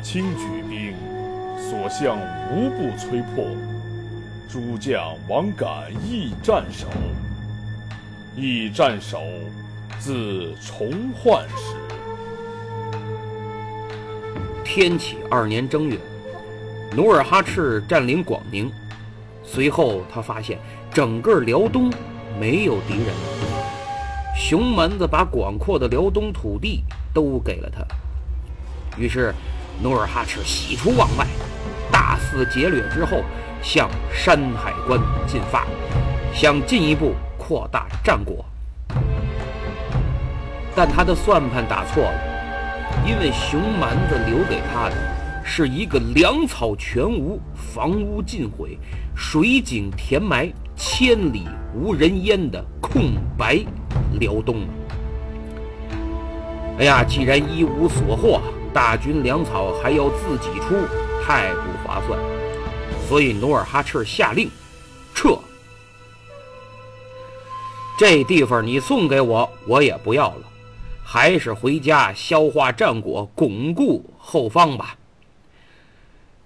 清举兵，所向无不摧破。诸将王敢易战守，易战守，自重焕始。天启二年正月，努尔哈赤占领广宁，随后他发现整个辽东没有敌人，熊蛮子把广阔的辽东土地都给了他。于是，努尔哈赤喜出望外，大肆劫掠之后，向山海关进发，想进一步扩大战果。但他的算盘打错了，因为熊蛮子留给他的是一个粮草全无、房屋尽毁、水井填埋、千里无人烟的空白辽东。哎呀，既然一无所获。大军粮草还要自己出，太不划算，所以努尔哈赤下令撤。这地方你送给我，我也不要了，还是回家消化战果，巩固后方吧。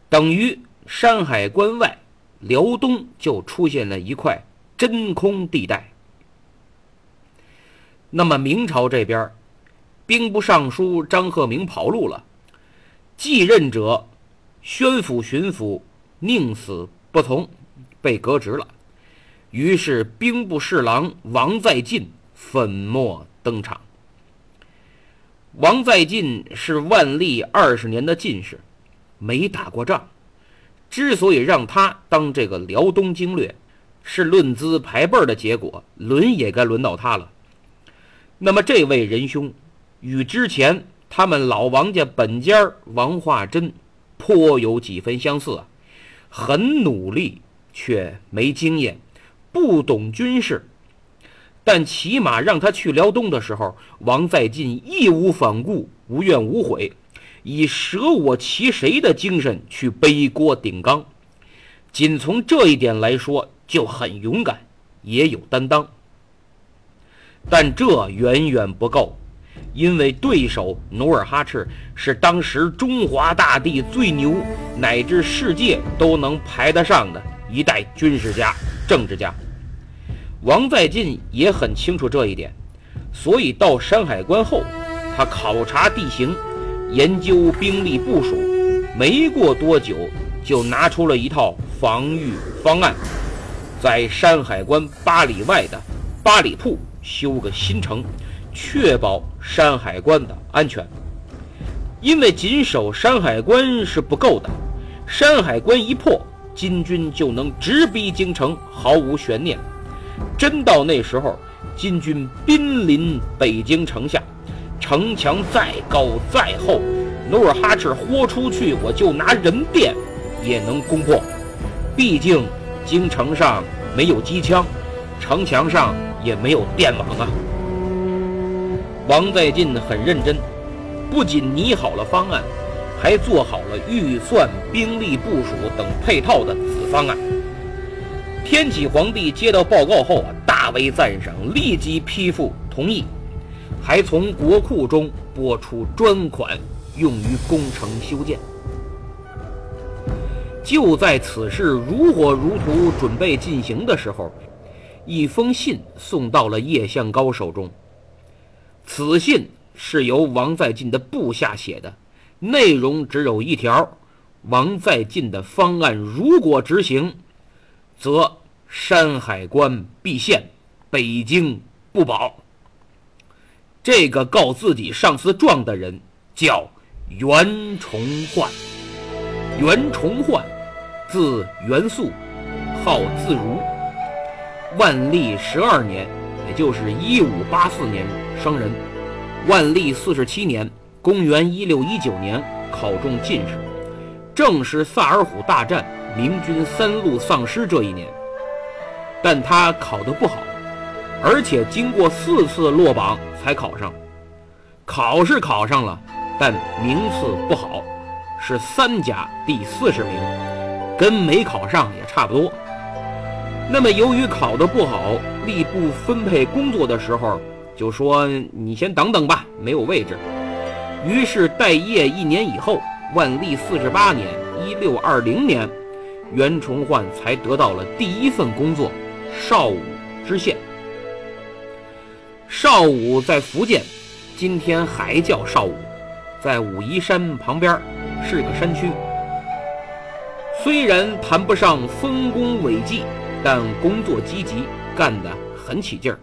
等于山海关外，辽东就出现了一块真空地带。那么明朝这边。兵部尚书张鹤鸣跑路了，继任者宣府巡抚宁死不从，被革职了。于是兵部侍郎王在晋粉墨登场。王在晋是万历二十年的进士，没打过仗。之所以让他当这个辽东经略，是论资排辈的结果，轮也该轮到他了。那么这位仁兄。与之前他们老王家本家王化贞颇有几分相似啊，很努力却没经验，不懂军事，但起码让他去辽东的时候，王在晋义无反顾，无怨无悔，以舍我其谁的精神去背锅顶缸，仅从这一点来说就很勇敢，也有担当，但这远远不够。因为对手努尔哈赤是当时中华大地最牛，乃至世界都能排得上的一代军事家、政治家。王在晋也很清楚这一点，所以到山海关后，他考察地形，研究兵力部署，没过多久就拿出了一套防御方案，在山海关八里外的八里铺修个新城。确保山海关的安全，因为紧守山海关是不够的，山海关一破，金军就能直逼京城，毫无悬念。真到那时候，金军濒临北京城下，城墙再高再厚，努尔哈赤豁出去，我就拿人变也能攻破。毕竟京城上没有机枪，城墙上也没有电网啊。王在晋很认真，不仅拟好了方案，还做好了预算、兵力部署等配套的子方案。天启皇帝接到报告后啊，大为赞赏，立即批复同意，还从国库中拨出专款用于工程修建。就在此事如火如荼准备进行的时候，一封信送到了叶向高手中。此信是由王在晋的部下写的，内容只有一条：王在晋的方案如果执行，则山海关必陷，北京不保。这个告自己上司状的人叫袁崇焕。袁崇焕，字元素，号自如。万历十二年，也就是一五八四年生人。万历四十七年，公元一六一九年，考中进士。正是萨尔浒大战，明军三路丧失这一年。但他考得不好，而且经过四次落榜才考上。考是考上了，但名次不好。是三甲第四十名，跟没考上也差不多。那么由于考得不好，吏部分配工作的时候就说：“你先等等吧，没有位置。”于是待业一年以后，万历四十八年（一六二零年），袁崇焕才得到了第一份工作——邵武知县。邵武在福建，今天还叫邵武，在武夷山旁边。是个山区，虽然谈不上丰功伟绩，但工作积极，干得很起劲儿，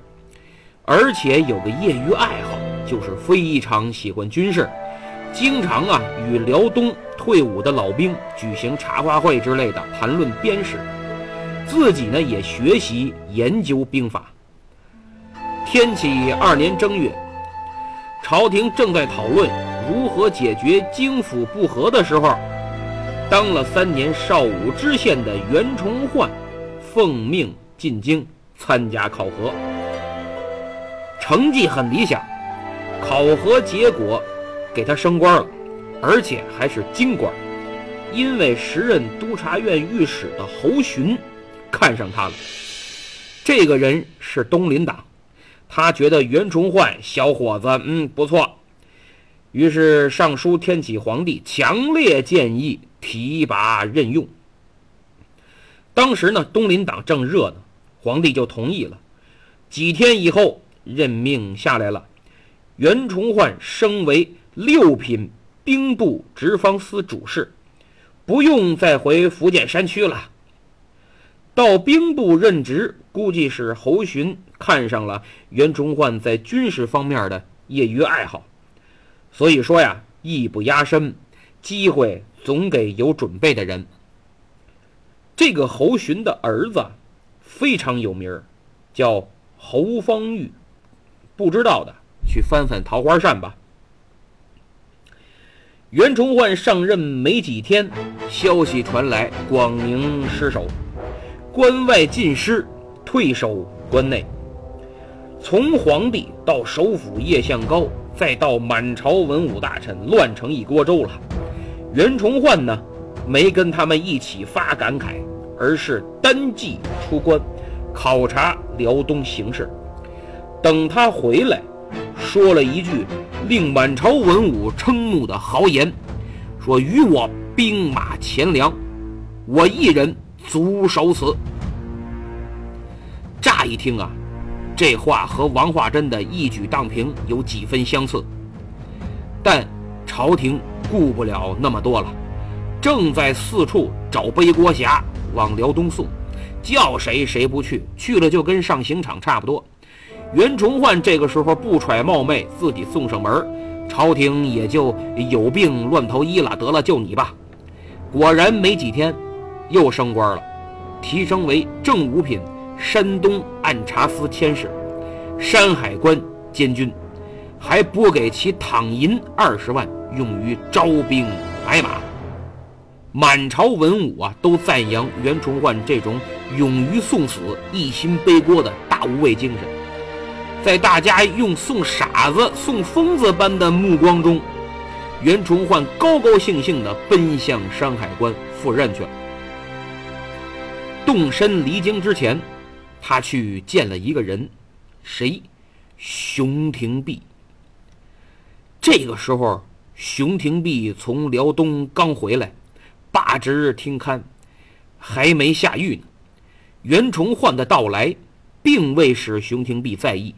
而且有个业余爱好，就是非常喜欢军事，经常啊与辽东退伍的老兵举行茶话会之类的，谈论边事，自己呢也学习研究兵法。天启二年正月，朝廷正在讨论。如何解决京府不和的时候，当了三年少武知县的袁崇焕奉命进京参加考核，成绩很理想，考核结果给他升官了，而且还是京官，因为时任督察院御史的侯洵看上他了。这个人是东林党，他觉得袁崇焕小伙子，嗯，不错。于是上书天启皇帝，强烈建议提拔任用。当时呢，东林党正热呢，皇帝就同意了。几天以后，任命下来了，袁崇焕升为六品兵部直方司主事，不用再回福建山区了。到兵部任职，估计是侯洵看上了袁崇焕在军事方面的业余爱好。所以说呀，艺不压身，机会总给有准备的人。这个侯洵的儿子非常有名儿，叫侯方域。不知道的去翻翻《桃花扇》吧。袁崇焕上任没几天，消息传来，广宁失守，关外尽失，退守关内。从皇帝到首辅叶向高。再到满朝文武大臣乱成一锅粥了，袁崇焕呢，没跟他们一起发感慨，而是单骑出关，考察辽东形势。等他回来，说了一句令满朝文武瞠目的豪言，说：“与我兵马钱粮，我一人足守此。”乍一听啊。这话和王化贞的一举荡平有几分相似，但朝廷顾不了那么多了，正在四处找背锅侠往辽东送，叫谁谁不去，去了就跟上刑场差不多。袁崇焕这个时候不揣冒昧，自己送上门，朝廷也就有病乱投医了，得了就你吧。果然没几天，又升官了，提升为正五品。山东按察司佥事，山海关监军，还拨给其躺银二十万，用于招兵买马。满朝文武啊，都赞扬袁崇焕这种勇于送死、一心背锅的大无畏精神。在大家用送傻子、送疯子般的目光中，袁崇焕高高兴兴地奔向山海关赴任去了。动身离京之前。他去见了一个人，谁？熊廷弼。这个时候，熊廷弼从辽东刚回来，罢职听刊，还没下狱呢。袁崇焕的到来，并未使熊廷弼在意，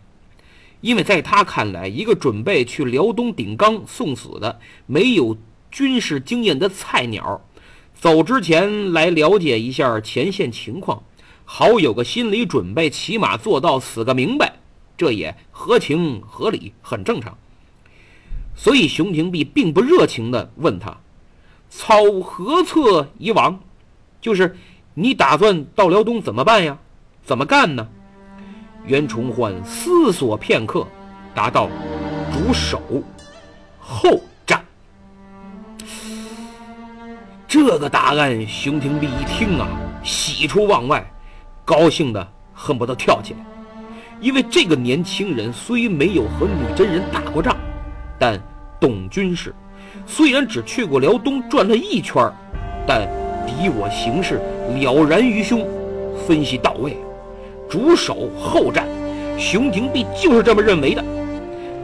因为在他看来，一个准备去辽东顶缸送死的、没有军事经验的菜鸟，走之前来了解一下前线情况，好有个心理准备，起码做到死个明白，这也合情合理，很正常。所以熊廷弼并不热情地问他：“操何策以往？”就是。你打算到辽东怎么办呀？怎么干呢？袁崇焕思索片刻，答道：“主守后战。”这个答案，熊廷弼一听啊，喜出望外，高兴的恨不得跳起来。因为这个年轻人虽没有和女真人打过仗，但懂军事。虽然只去过辽东转了一圈但敌我形势。了然于胸，分析到位，主守后战。熊廷弼就是这么认为的。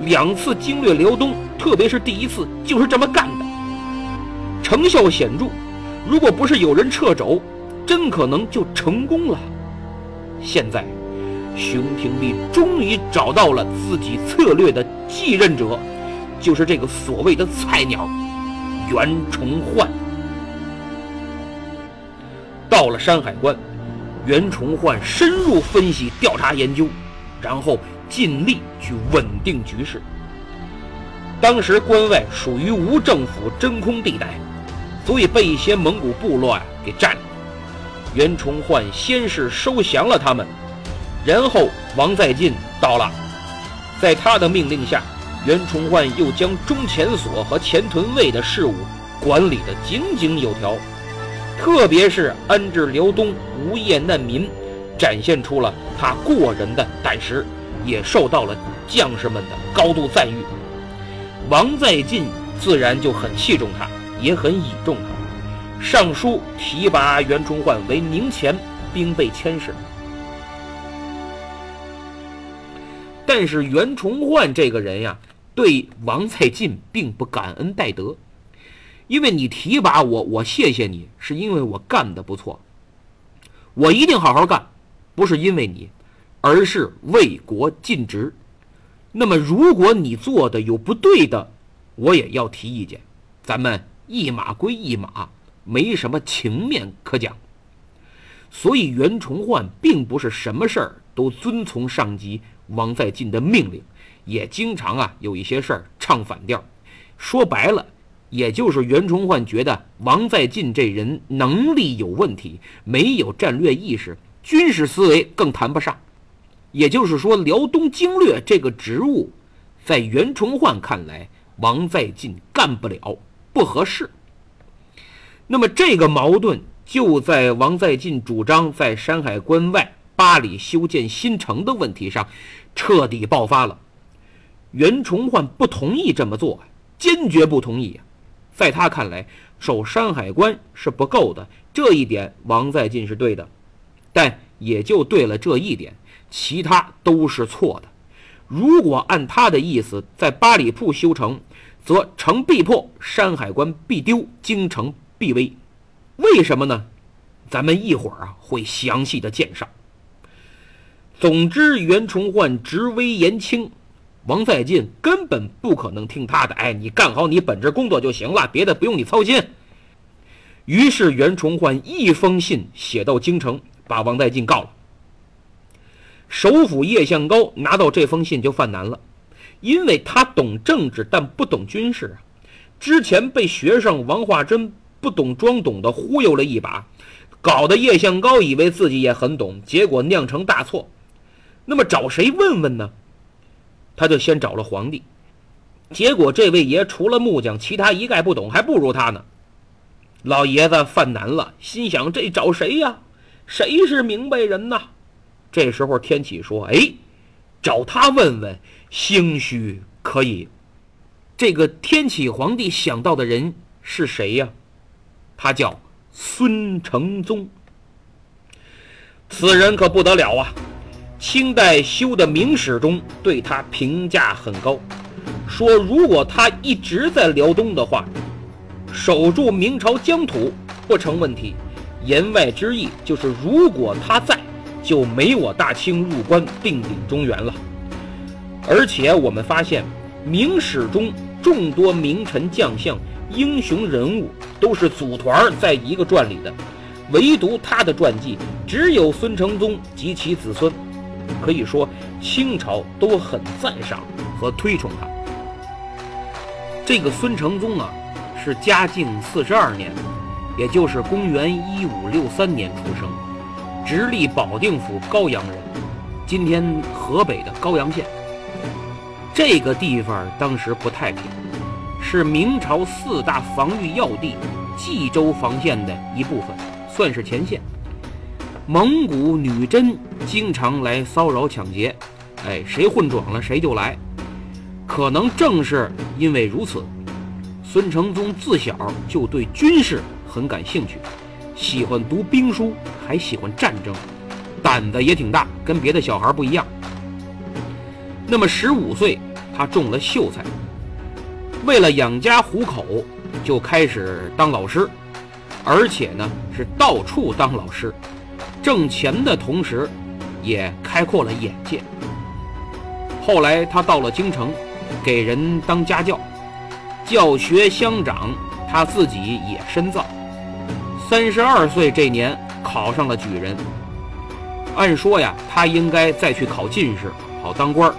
两次经略辽东，特别是第一次，就是这么干的，成效显著。如果不是有人掣肘，真可能就成功了。现在，熊廷弼终于找到了自己策略的继任者，就是这个所谓的菜鸟袁崇焕。到了山海关，袁崇焕深入分析、调查研究，然后尽力去稳定局势。当时关外属于无政府真空地带，所以被一些蒙古部落啊给占了。袁崇焕先是收降了他们，然后王在晋到了，在他的命令下，袁崇焕又将中前所和前屯卫的事务管理得井井有条。特别是安置辽东无业难民，展现出了他过人的胆识，也受到了将士们的高度赞誉。王在晋自然就很器重他，也很倚重他，上书提拔袁崇焕为宁前兵备佥事。但是袁崇焕这个人呀，对王在晋并不感恩戴德。因为你提拔我，我谢谢你，是因为我干的不错，我一定好好干，不是因为你，而是为国尽职。那么如果你做的有不对的，我也要提意见，咱们一码归一码，没什么情面可讲。所以袁崇焕并不是什么事儿都遵从上级王在晋的命令，也经常啊有一些事儿唱反调。说白了。也就是袁崇焕觉得王在晋这人能力有问题，没有战略意识，军事思维更谈不上。也就是说，辽东经略这个职务，在袁崇焕看来，王在晋干不了，不合适。那么这个矛盾就在王在晋主张在山海关外八里修建新城的问题上彻底爆发了。袁崇焕不同意这么做，坚决不同意。在他看来，守山海关是不够的，这一点王在晋是对的，但也就对了这一点，其他都是错的。如果按他的意思，在八里铺修城，则城必破，山海关必丢，京城必危。为什么呢？咱们一会儿啊会详细的介绍。总之，袁崇焕职威严轻。王在进根本不可能听他的，哎，你干好你本职工作就行了，别的不用你操心。于是袁崇焕一封信写到京城，把王在进告了。首府叶向高拿到这封信就犯难了，因为他懂政治但不懂军事啊。之前被学生王化贞不懂装懂的忽悠了一把，搞得叶向高以为自己也很懂，结果酿成大错。那么找谁问问呢？他就先找了皇帝，结果这位爷除了木匠，其他一概不懂，还不如他呢。老爷子犯难了，心想：这找谁呀？谁是明白人呐？这时候天启说：“哎，找他问问，兴许可以。”这个天启皇帝想到的人是谁呀？他叫孙承宗。此人可不得了啊！清代修的明史中对他评价很高，说如果他一直在辽东的话，守住明朝疆土，不成问题。言外之意就是，如果他在，就没我大清入关定鼎中原了。而且我们发现，明史中众多名臣将相、英雄人物都是组团在一个传里的，唯独他的传记只有孙承宗及其子孙。可以说，清朝都很赞赏和推崇他。这个孙承宗啊，是嘉靖四十二年，也就是公元一五六三年出生，直隶保定府高阳人，今天河北的高阳县。这个地方当时不太平，是明朝四大防御要地冀州防线的一部分，算是前线。蒙古女真经常来骚扰抢劫，哎，谁混壮了谁就来。可能正是因为如此，孙承宗自小就对军事很感兴趣，喜欢读兵书，还喜欢战争，胆子也挺大，跟别的小孩不一样。那么十五岁，他中了秀才，为了养家糊口，就开始当老师，而且呢是到处当老师。挣钱的同时，也开阔了眼界。后来他到了京城，给人当家教，教学相长，他自己也深造。三十二岁这年考上了举人。按说呀，他应该再去考进士，好当官儿。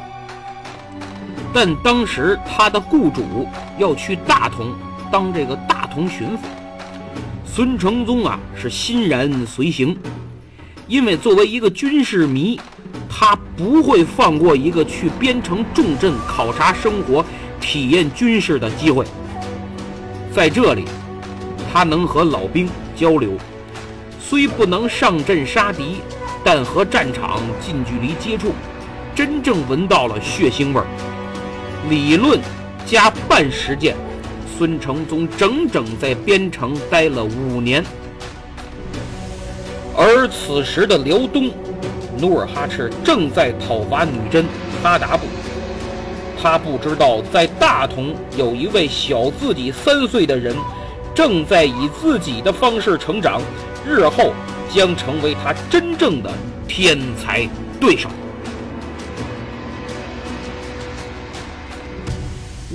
但当时他的雇主要去大同当这个大同巡抚，孙承宗啊是欣然随行。因为作为一个军事迷，他不会放过一个去边城重镇考察生活、体验军事的机会。在这里，他能和老兵交流，虽不能上阵杀敌，但和战场近距离接触，真正闻到了血腥味儿。理论加半实践，孙承宗整整在边城待了五年。而此时的辽东，努尔哈赤正在讨伐女真哈达部。他不知道，在大同有一位小自己三岁的人，正在以自己的方式成长，日后将成为他真正的天才对手。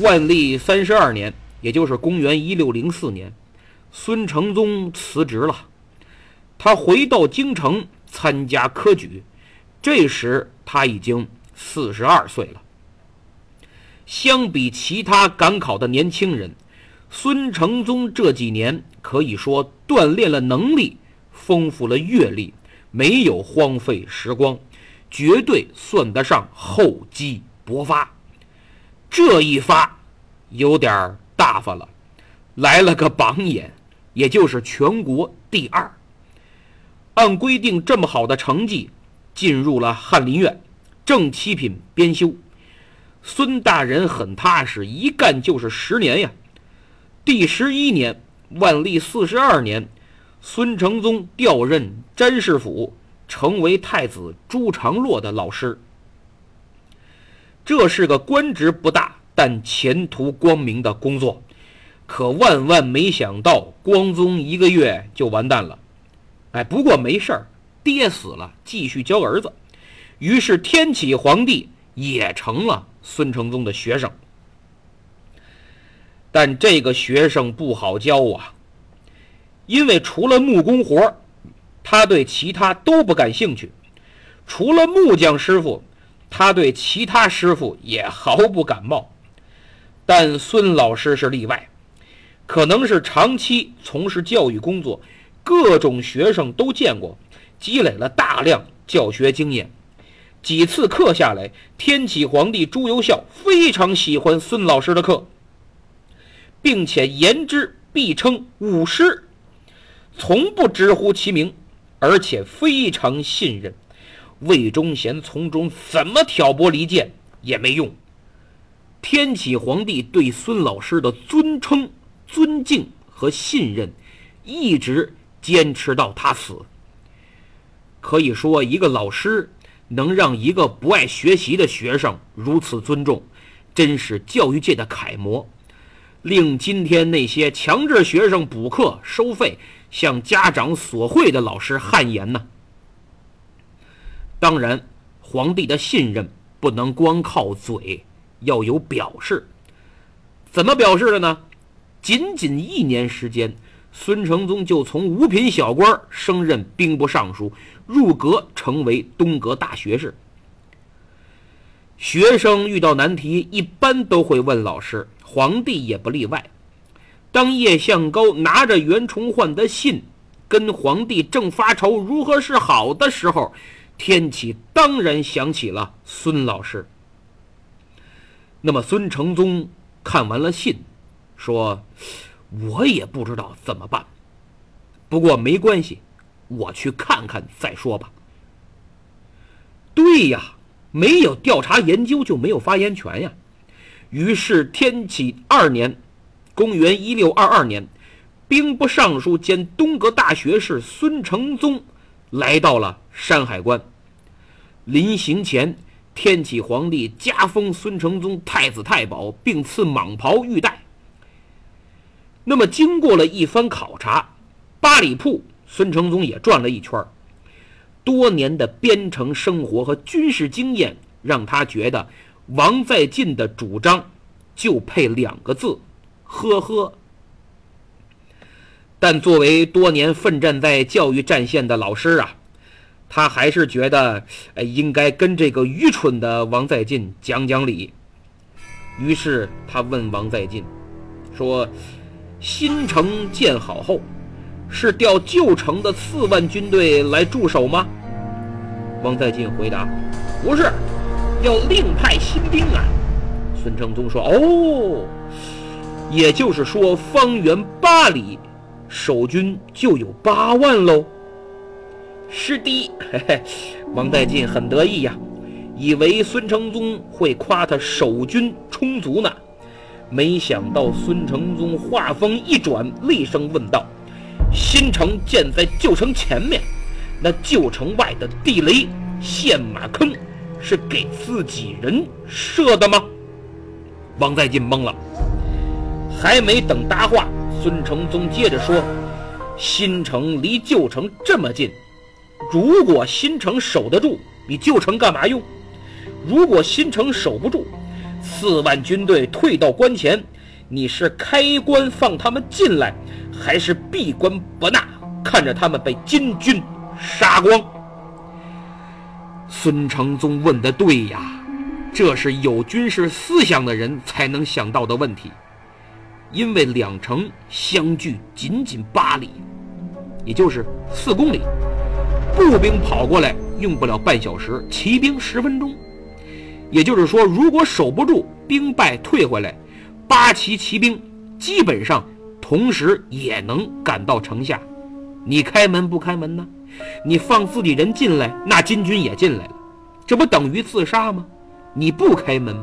万历三十二年，也就是公元一六零四年，孙承宗辞职了。他回到京城参加科举，这时他已经四十二岁了。相比其他赶考的年轻人，孙承宗这几年可以说锻炼了能力，丰富了阅历，没有荒废时光，绝对算得上厚积薄发。这一发有点大发了，来了个榜眼，也就是全国第二。按规定，这么好的成绩，进入了翰林院，正七品编修。孙大人很踏实，一干就是十年呀。第十一年，万历四十二年，孙承宗调任詹事府，成为太子朱常洛的老师。这是个官职不大，但前途光明的工作。可万万没想到，光宗一个月就完蛋了。哎，不过没事儿，爹死了，继续教儿子。于是天启皇帝也成了孙承宗的学生。但这个学生不好教啊，因为除了木工活他对其他都不感兴趣；除了木匠师傅，他对其他师傅也毫不感冒。但孙老师是例外，可能是长期从事教育工作。各种学生都见过，积累了大量教学经验。几次课下来，天启皇帝朱由校非常喜欢孙老师的课，并且言之必称武师，从不直呼其名，而且非常信任。魏忠贤从中怎么挑拨离间也没用。天启皇帝对孙老师的尊称、尊敬和信任，一直。坚持到他死。可以说，一个老师能让一个不爱学习的学生如此尊重，真是教育界的楷模，令今天那些强制学生补课收费、向家长索贿的老师汗颜呢。当然，皇帝的信任不能光靠嘴，要有表示。怎么表示的呢？仅仅一年时间，孙承宗就从五品小官升任兵部尚书，入阁成为东阁大学士。学生遇到难题，一般都会问老师，皇帝也不例外。当叶向高拿着袁崇焕的信，跟皇帝正发愁如何是好的时候，天启当然想起了孙老师。那么孙承宗看完了信，说：“我也不知道怎么办，不过没关系，我去看看再说吧。”对呀。没有调查研究就没有发言权呀。于是天启二年，公元一六二二年，兵部尚书兼东阁大学士孙承宗来到了山海关。临行前，天启皇帝加封孙承宗太子太保，并赐蟒袍玉带。那么，经过了一番考察，八里铺孙承宗也转了一圈多年的边城生活和军事经验，让他觉得王在晋的主张就配两个字：呵呵。但作为多年奋战在教育战线的老师啊，他还是觉得，哎，应该跟这个愚蠢的王在晋讲讲理。于是他问王在晋说：“新城建好后。”是调旧城的四万军队来驻守吗？王在进回答：“不是，要另派新兵啊。”孙承宗说：“哦，也就是说，方圆八里守军就有八万喽。”是的，嘿嘿，王在进很得意呀，以为孙承宗会夸他守军充足呢，没想到孙承宗话锋一转，厉声问道。新城建在旧城前面，那旧城外的地雷陷马坑是给自己人设的吗？王在晋懵了，还没等答话，孙承宗接着说：“新城离旧城这么近，如果新城守得住，你旧城干嘛用？如果新城守不住，四万军队退到关前，你是开关放他们进来？”还是闭关不纳，看着他们被金军杀光。孙承宗问的对呀，这是有军事思想的人才能想到的问题。因为两城相距仅仅八里，也就是四公里，步兵跑过来用不了半小时，骑兵十分钟。也就是说，如果守不住，兵败退回来，八旗骑兵基本上。同时也能赶到城下，你开门不开门呢？你放自己人进来，那金军也进来了，这不等于自杀吗？你不开门，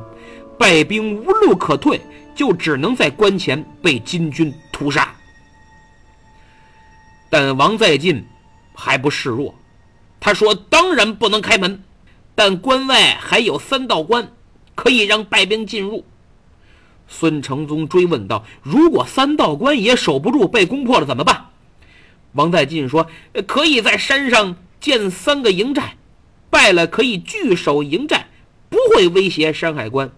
败兵无路可退，就只能在关前被金军屠杀。但王在进还不示弱，他说：“当然不能开门，但关外还有三道关，可以让败兵进入。”孙承宗追问道：“如果三道关也守不住，被攻破了怎么办？”王在晋说：“可以在山上建三个营寨，败了可以据守营寨，不会威胁山海关。”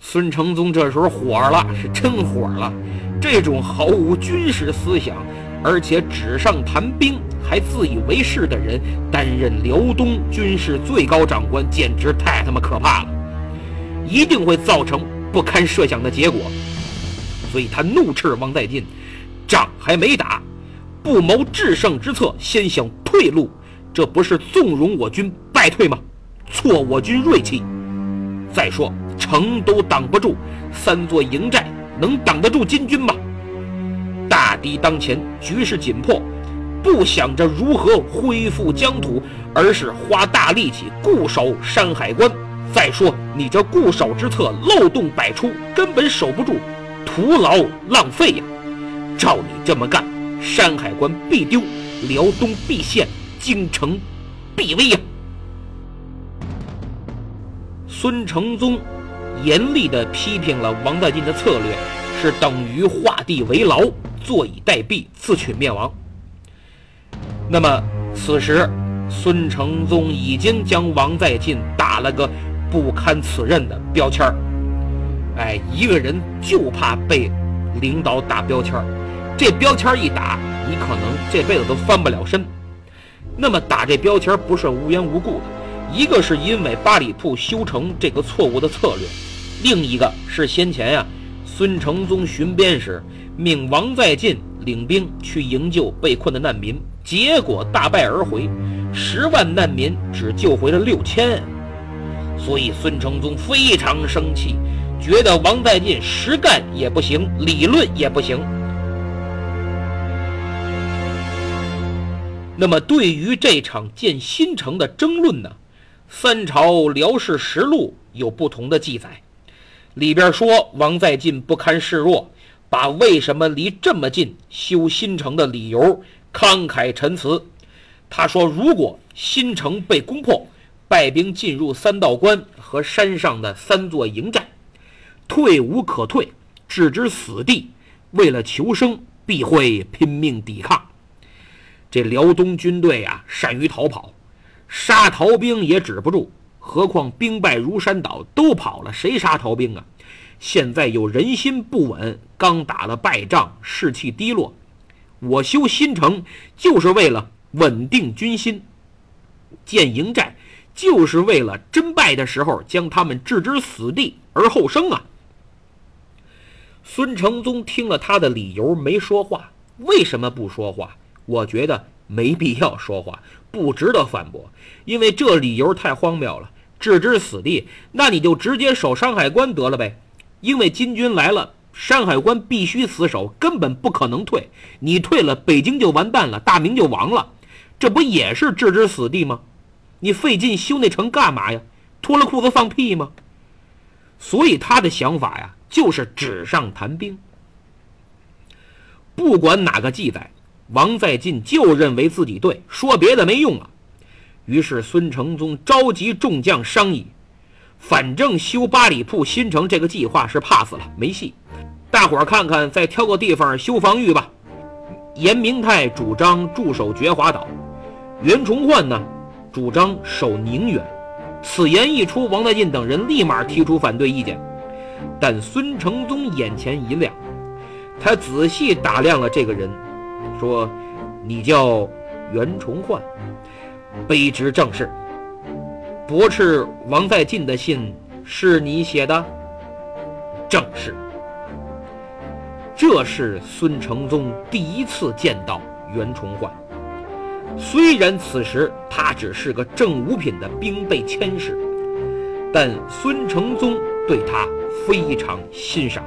孙承宗这时候火了，是真火了！这种毫无军事思想，而且纸上谈兵还自以为是的人，担任辽东军事最高长官，简直太他妈可怕了！一定会造成。不堪设想的结果，所以他怒斥王在进：“仗还没打，不谋制胜之策，先想退路，这不是纵容我军败退吗？挫我军锐气。再说城都挡不住，三座营寨能挡得住金军吗？敌当前，局势紧迫，不想着如何恢复疆土，而是花大力气固守山海关。”再说，你这固守之策漏洞百出，根本守不住，徒劳浪费呀！照你这么干，山海关必丢，辽东必陷，京城必危呀！孙承宗严厉地批评了王在晋的策略，是等于画地为牢，坐以待毙，自取灭亡。那么此时，孙承宗已经将王在晋打了个不堪此任的标签儿。哎，一个人就怕被领导打标签儿，这标签儿一打，你可能这辈子都翻不了身。那么打这标签儿不是无缘无故的，一个是因为八里铺修城这个错误的策略，另一个是先前呀，孙承宗巡边时命王在晋领兵去营救被困的难民。结果大败而回，十万难民只救回了六千，所以孙承宗非常生气，觉得王在晋实干也不行，理论也不行。那么对于这场建新城的争论呢，《三朝辽史实录》有不同的记载，里边说王在晋不堪示弱，把为什么离这么近修新城的理由。慷慨陈词，他说：“如果新城被攻破，败兵进入三道关和山上的三座营寨，退无可退，置之死地。为了求生，必会拼命抵抗。这辽东军队啊，善于逃跑，杀逃兵也止不住。何况兵败如山倒，都跑了，谁杀逃兵啊？现在有人心不稳，刚打了败仗，士气低落。”我修新城就是为了稳定军心，建营寨就是为了真败的时候将他们置之死地而后生啊！孙承宗听了他的理由没说话，为什么不说话？我觉得没必要说话，不值得反驳，因为这理由太荒谬了。置之死地，那你就直接守山海关得了呗，因为金军来了。山海关必须死守，根本不可能退。你退了，北京就完蛋了，大明就亡了。这不也是置之死地吗？你费劲修那城干嘛呀？脱了裤子放屁吗？所以他的想法呀，就是纸上谈兵。不管哪个记载，王在晋就认为自己对，说别的没用啊。于是孙承宗召集众将商议，反正修八里铺新城这个计划是 pass 了，没戏。大伙儿看看，再挑个地方修防御吧。严明泰主张驻守觉华岛，袁崇焕呢主张守宁远。此言一出，王在晋等人立马提出反对意见。但孙承宗眼前一亮，他仔细打量了这个人，说：“你叫袁崇焕，卑职正是。驳斥王在晋的信是你写的？正是。”这是孙承宗第一次见到袁崇焕。虽然此时他只是个正五品的兵备佥事，但孙承宗对他非常欣赏，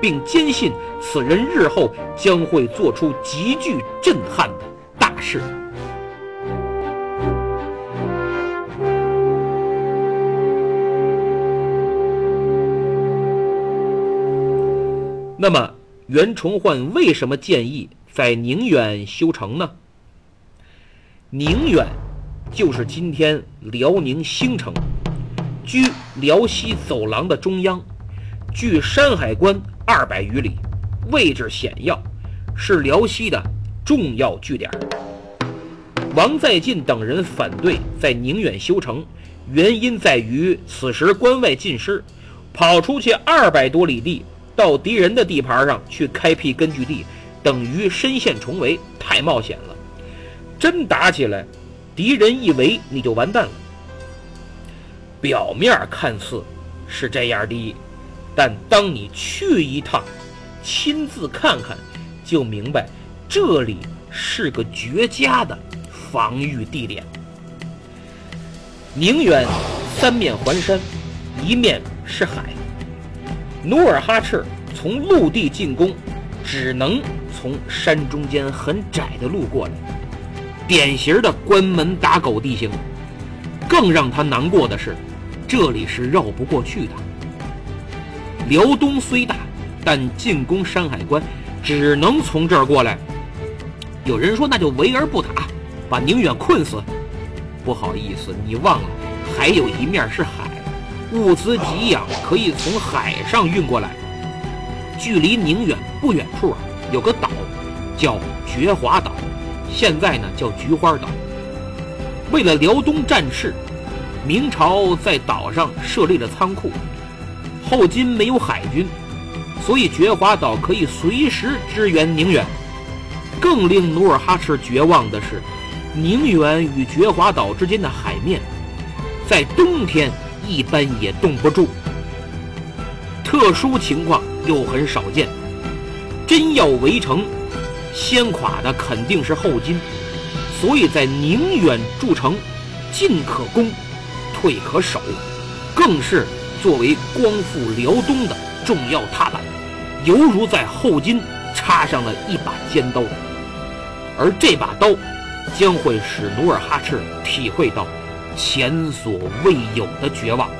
并坚信此人日后将会做出极具震撼的大事。那么。袁崇焕为什么建议在宁远修城呢？宁远就是今天辽宁兴城，居辽西走廊的中央，距山海关二百余里，位置险要，是辽西的重要据点。王在晋等人反对在宁远修城，原因在于此时关外尽失，跑出去二百多里地。到敌人的地盘上去开辟根据地，等于深陷重围，太冒险了。真打起来，敌人一围你就完蛋了。表面看似是这样的，但当你去一趟，亲自看看，就明白这里是个绝佳的防御地点。宁远三面环山，一面是海。努尔哈赤从陆地进攻，只能从山中间很窄的路过来，典型的关门打狗地形。更让他难过的是，这里是绕不过去的。辽东虽大，但进攻山海关只能从这儿过来。有人说，那就围而不打，把宁远困死。不好意思，你忘了，还有一面是海。物资给养可以从海上运过来，距离宁远不远处啊，有个岛叫觉华岛，现在呢叫菊花岛。为了辽东战事，明朝在岛上设立了仓库。后金没有海军，所以觉华岛可以随时支援宁远。更令努尔哈赤绝望的是，宁远与觉华岛之间的海面，在冬天一般也冻不住。特殊情况又很少见，真要围城，先垮的肯定是后金。所以在宁远筑城，进可攻，退可守，更是作为光复辽东的重要踏板，犹如在后金插上了一把尖刀。而这把刀，将会使努尔哈赤体会到前所未有的绝望。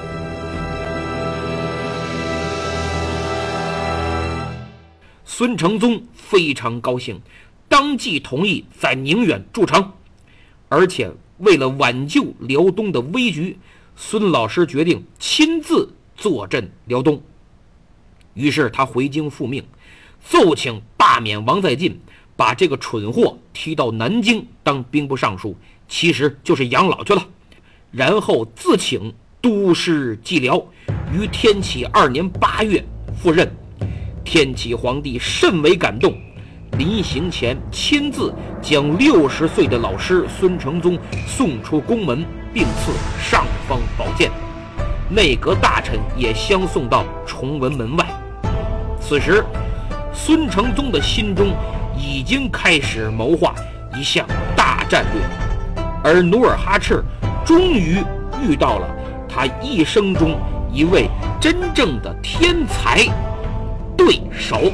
孙承宗非常高兴，当即同意在宁远筑城，而且为了挽救辽东的危局，孙老师决定亲自坐镇辽东。于是他回京复命，奏请罢免王在晋。把这个蠢货踢到南京当兵部尚书，其实就是养老去了。然后自请督师蓟辽，于天启二年八月赴任。天启皇帝甚为感动，临行前亲自将六十岁的老师孙承宗送出宫门，并赐尚方宝剑。内阁大臣也相送到崇文门外。此时，孙承宗的心中。已经开始谋划一项大战略，而努尔哈赤终于遇到了他一生中一位真正的天才对手。